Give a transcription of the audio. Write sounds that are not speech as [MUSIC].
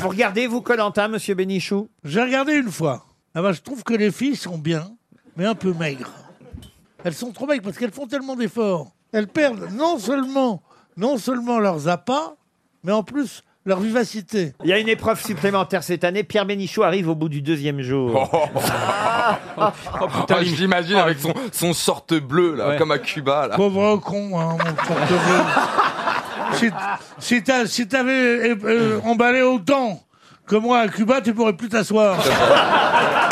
Vous regardez, vous, Colantin, monsieur Bénichou? J'ai regardé une fois. Ah bah, je trouve que les filles sont bien, mais un peu maigres. Elles sont trop maigres parce qu'elles font tellement d'efforts. Elles perdent non seulement, non seulement leurs appâts, mais en plus leur vivacité. Il y a une épreuve supplémentaire cette année. Pierre Bénichou arrive au bout du deuxième jour. Oh, putain, j'imagine avec son, son short bleu, là, Ouais. comme à Cuba, là. Pauvre con, hein, mon porte-bleu. Si si t'as- t'avais euh, euh, emballé autant que moi à Cuba, tu pourrais plus t'asseoir. [LAUGHS]